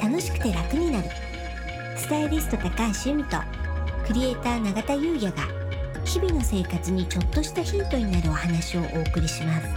楽しくて楽になる。スタイリスト高橋由美とクリエイター永田優也が日々の生活にちょっとしたヒントになるお話をお送りします。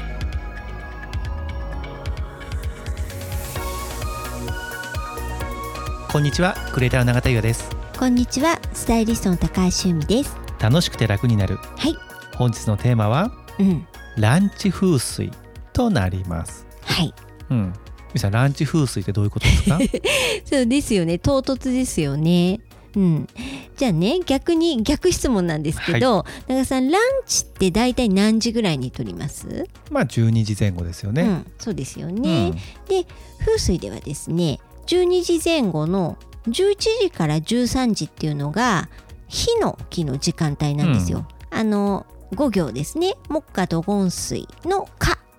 こんにちはクリエイター永田優也です。こんにちはスタイリストの高橋由美です。楽しくて楽になる。はい。本日のテーマはうん。ランチ風水となります。はい。うんみさんランチ風水ってどういうことですか？そうですよね。唐突ですよね。うん、じゃあね逆に逆質問なんですけど、長さんランチって大体何時ぐらいに取ります、まあ12時前後ですよね、うん、そうですよね、で風水ではですね12時前後の11時から13時っていうのが火の木の時間帯なんですよ。あの5行ですね。木下土金水の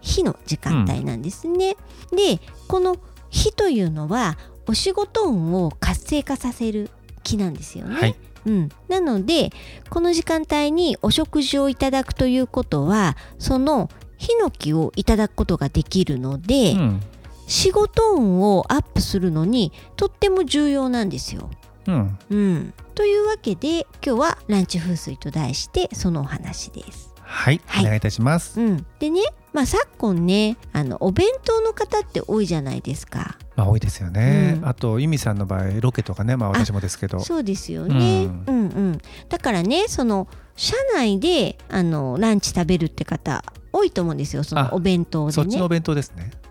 火火の時間帯なんですね。でこの火というのはお仕事運を活性化させる木なんですよね。はいうん、なのでこの時間帯にお食事をいただくということはそのヒノキをいただくことができるので、うん仕事運をアップするのにとっても重要なんですよ。うんうん、というわけで今日はランチ風水と題してそのお話です。はい、はい。お願いいたします、うん、でね、まあ、昨今ねあのお弁当の方って多いじゃないですか。まあ多いですよね、うん。あと由美さんの場合ロケとかねまあ私もですけど。そうですよね、ううんん、うん。だからねその社内であのランチ食べるって方多いと思うんですよそあのお弁当でね。そっちのお弁当ですね、うん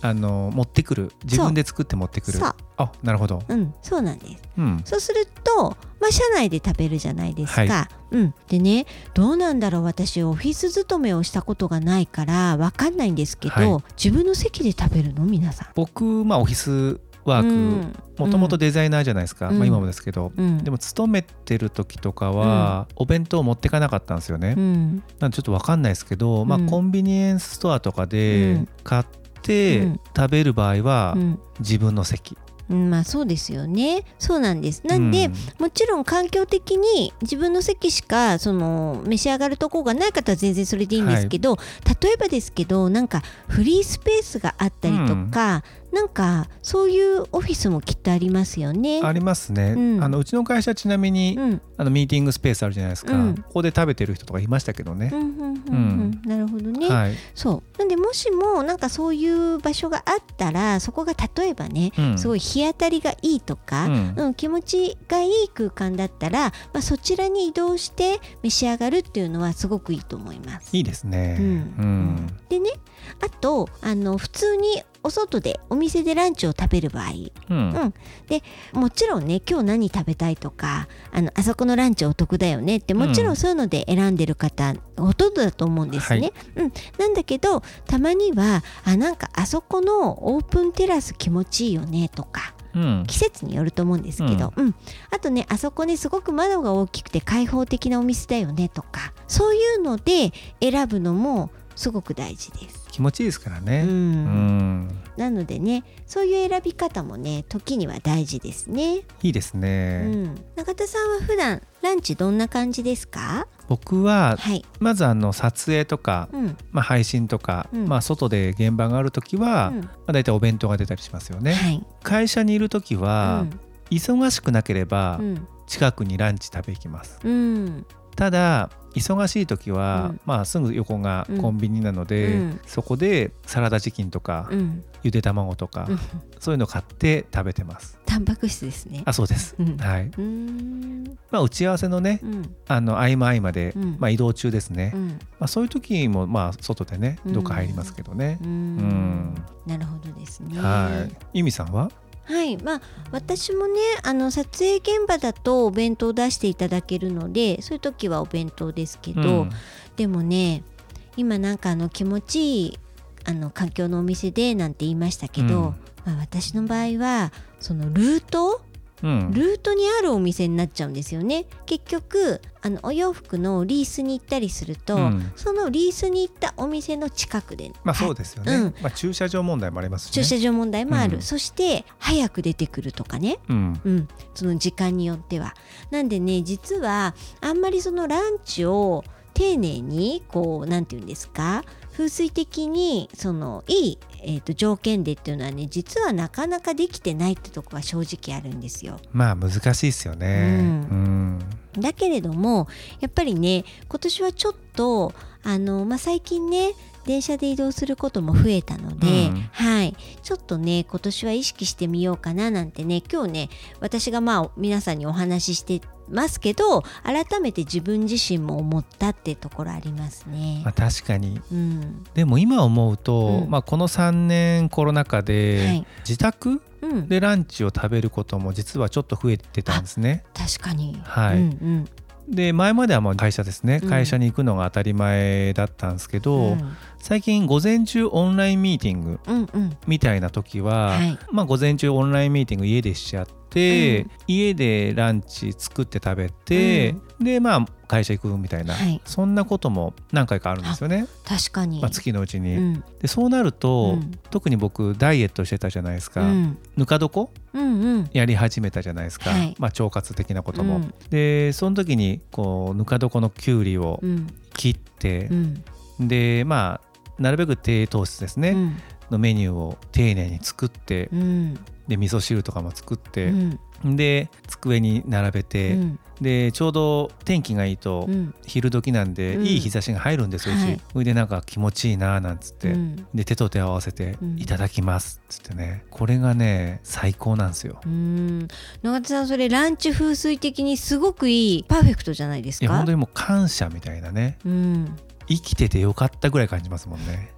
あの持ってくる。自分で作って持ってくる。あなるほど。うん、そうなんです。うん。そうすると、まあ、社内で食べるじゃないですか。はうん、でねどうなんだろう。私オフィス勤めをしたことがないからわかんないんですけど、はい。自分の席で食べるの？皆さん。僕まあオフィスワークもともとデザイナーじゃないですか、うん。まあ、今もですけど、うん、でも勤めてる時とかはお弁当持ってかなかったんですよね、うん。なんでちょっとわかんないですけど、まあうん。コンビニエンスストアとかうでん。買ってうん。食べる場合はうん。自分の席、うんまあそうですよね。そうなんです。なんで、うん。もちろん環境的に自分の席しかその召し上がるとこがない方は全然それでいいんですけど、例えばですけどなんかフリースペースがあったりとか、なんかそういうオフィスもきっとありますよね。ありますね、うん。あのうちの会社ちなみに、うん。あのミーティングスペースあるじゃないですか、うん。ここで食べてる人とかいましたけどね。なるほどね、はい、そう。なんでもしもなんかそういう場所があったらそこが例えばね、うん。すごい日当たりがいいとか、うん。うん、気持ちがいい空間だったら、まあ、そちらに移動して召し上がるっていうのはすごくいいと思います。いいですね、うん。うん。でねあとあの普通にお外でお店でランチを食べる場合。うん。うん。でもちろんね今日何食べたいとかあのあそこのランチお得だよねってもちろんそういうので選んでる方、ほとんどだと思うんですね。うん、なんだけどたまにはあなんかあそこのオープンテラス気持ちいいよねとかうん。季節によると思うんですけど、うん。あとねあそこねすごく窓が大きくて開放的なお店だよねとかそういうので選ぶのもすごく大事です。気持ちいいですからね、うん。うん。なのでねそういう選び方もね時には大事ですね。いいですうね、ん、中田さんは普段ランチどんな感じですか？僕ははい、まずあの撮影とか、うん。まあ、配信とか、うん。まあ、外で現場がある時は、うん。まあ、大体お弁当が出たりしますよね、はい。会社にいる時は、忙しくなければうん。近くにランチ食べ行きます。うん。ただ忙しい時は、うん。まあ、すぐ横がコンビニなので、うん。そこでサラダチキンとか、うん。ゆで卵とか、うん。そういうの買って食べてます。タンパク質ですね。あそうです、うん。はい、まあ、打ち合わせのねうん。あの合間合間で、うん。まあ、移動中ですね、うん。まあ、そういう時もまあ外でねうん。どっか入りますけどね。う、ん。ん。なるほどですね。はい。由美さんは？はい、まあ私もねあの撮影現場だとお弁当を出していただけるのでそういう時はお弁当ですけど、うん。でもね今なんかあの気持ちいいあの環境のお店でなんて言いましたけど、うん。まあ、私の場合はそのルートうんルートにあるお店になっちゃうんですよね。結局あのお洋服のリースに行ったりすると、うん。そのリースに行ったお店の近くで、まあそうですよね、うん。まあ、駐車場問題もありますしね。駐車場問題もある、うん。そして早く出てくるとかね。うん。うん、その時間によっては。なんでね実はあんまりそのランチを丁寧にこうなんて言うんですか？風水的にそのいい、えー、と条件でっていうのはね実はなかなかできてないってとこが正直あるんですよ。まあ難しいですよね。うんうんだけれどもやっぱりね今年はちょっとあの、まあ、最近ね電車で移動することも増えたので、うん。はい。ちょっとね今年は意識してみようかななんてね今日ね私がまあ皆さんにお話ししてますけど改めて自分自身も思ったってところありますね。まあ、。確かに。うん。でも今思うと、うん。まあ、この3年コロナ禍で、はい。自宅うん、でランチを食べることも実はちょっと増えてたんですね。確かに、はい。うんで前まではもう会社ですね。うん。会社に行くのが当たり前だったんですけうど、ん。最近午前中オンラインミーティングうんうん。みたいな時は、はい。まあ、午前中オンラインミーティング家でしちゃって、うん。家でランチ作って食べて、でまあ会社行くみたいな、はい。そんなことも何回かあるんですよね、確かに、まあ、月のうちに。うん。でそうなると、うん。特に僕ダイエットしてたじゃないですか、うん。ぬか床？うんうんやり始めたじゃないですか、はい。まあ、腸活的なことも。うん。でその時にこうぬか床のきゅうりをうん。切ってう、ん。でまあなるべく低糖質ですね、うんのメニューを丁寧に作って、うん。で味噌汁とかも作ってう、ん。で机に並べて、うん。でちょうど天気がいいと、うん。昼時なんで、うん。いい日差しが入るんですよ、うち。はいそれでなんか気持ちいいななんつって、うん。で手と手を合わせてうん「いただきます」っつってね。これがね最高なんですよ。うん。永田さんそれランチ風水的にすごくいいパーフェクトじゃないですか？いや本当にもう感謝みたいなね。うん。生きててよかったぐらい感じますもんね。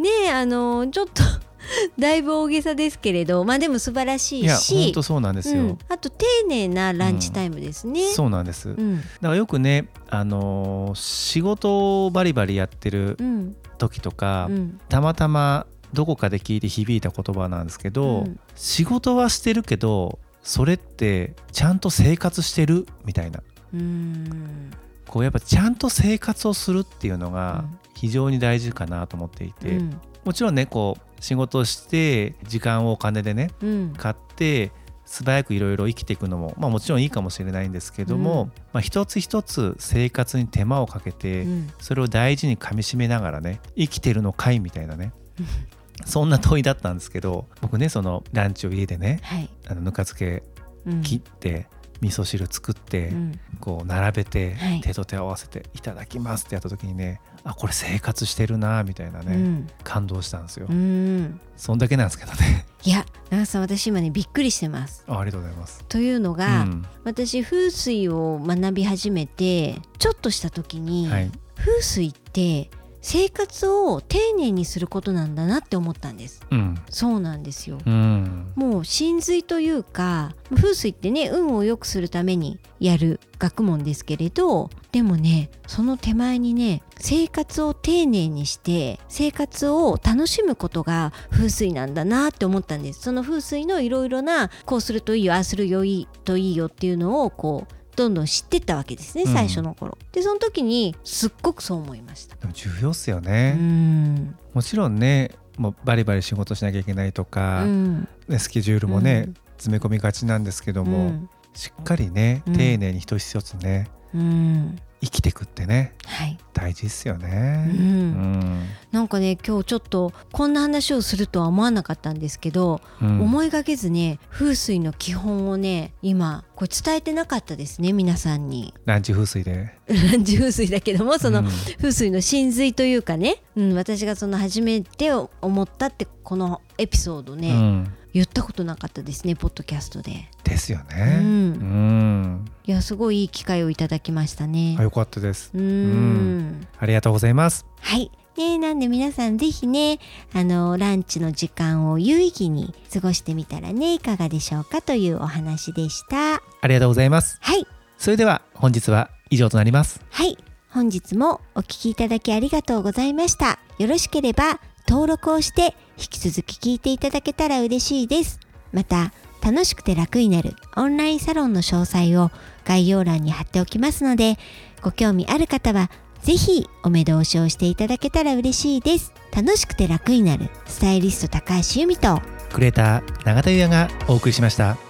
ねえあのちょっと だいぶ大げさですけれどまあでも素晴らしいし本当そうなんですよ。うん。あと丁寧なランチタイムですね。そうなんです。だかうんらよくねあのー仕事をバリバリやってるうん。時とか、うん。たまたまどこかで聞いて響いた言葉なんですけど、うん。仕事はしてるけどそれってちゃんと生活してるみたいな。うん。こうやっぱちゃんと生活をするっていうのがうん非常に大事かなと思っていて、うん。もちろんねこう仕事をして時間をお金でねうん。買って素早くいろいろ生きていくのも、まあ、もちろんいいかもしれないんですけども、うん。まあ、一つ一つ生活に手間をかけて、うん。それを大事にかみしめながらね生きてるのかいみたいなね そんな問いだったんですけど僕ねそのランチを家でねはい。あのぬか漬けうん。切って、味噌汁作って、うん。こう並べて、はい。手と手を合わせて「いただきます」ってやった時にねあこれ生活してるなみたいなね、うん。感動したんですよ、うん。そんだけなんですけどね。いや永田さん私今ねびっくりしてます。あありがとうございます。というのうが、ん。私風水を学び始めてちょっとした時に、はい、風水って生活を丁寧にすることなんだなって思ったんです。うん。そうなんですよ。うん。もう真髄というか風水ってね運を良くするためにやる学問ですけれどでもねその手前にね生活を丁寧にして生活を楽しむことが風水なんだなって思ったんです。その風水のいろいろなこうするといいよああするよいいといいよっていうのをこうどんどん知ってったわけですねうん。最初の頃、でその時にすっごくそう思いました。でも重要っすようね、ん。もちろんねもうバリバリ仕事しなきゃいけないとか、うん。ねスケジュールもね、うん。詰め込みがちなんですけども、うん。しっかりねうん。丁寧に一つ一つね、うん生きてくってねはい、大事っすようね。ん。うん。なんかね今日ちょっとこんな話をするとは思わなかったんですけど、うん。思いがけずね風水の基本をね今これ伝えてなかったですね皆さんに。ランチ風水で。ランチ風水だけどもそのうん。風水の真髄というかね、うん、私がその初めて思ったってこのエピソードね、うん言ったことなかったですねポッドキャストでですようね。んうんいやすごいいい機会をいただきましたねあよかったです。うんうんありがとうございます。はい。ね、なんで皆さんぜひね、あの、ランチの時間を有意義に過ごしてみたらね、いかがでしょうかというお話でした。ありがとうございます。はい。それでは本日は以上となります。はい。本日もお聞きいただきありがとうございました。よろしければ登録をして引き続き聞いていただけたら嬉しいです。また、楽しくて楽になるオンラインサロンの詳細を概要欄に貼っておきますので、ご興味ある方はぜひお目通しをしていただけたら嬉しいです。楽しくて楽になるスタイリスト高橋由美とクレーター永田優也がお送りしました。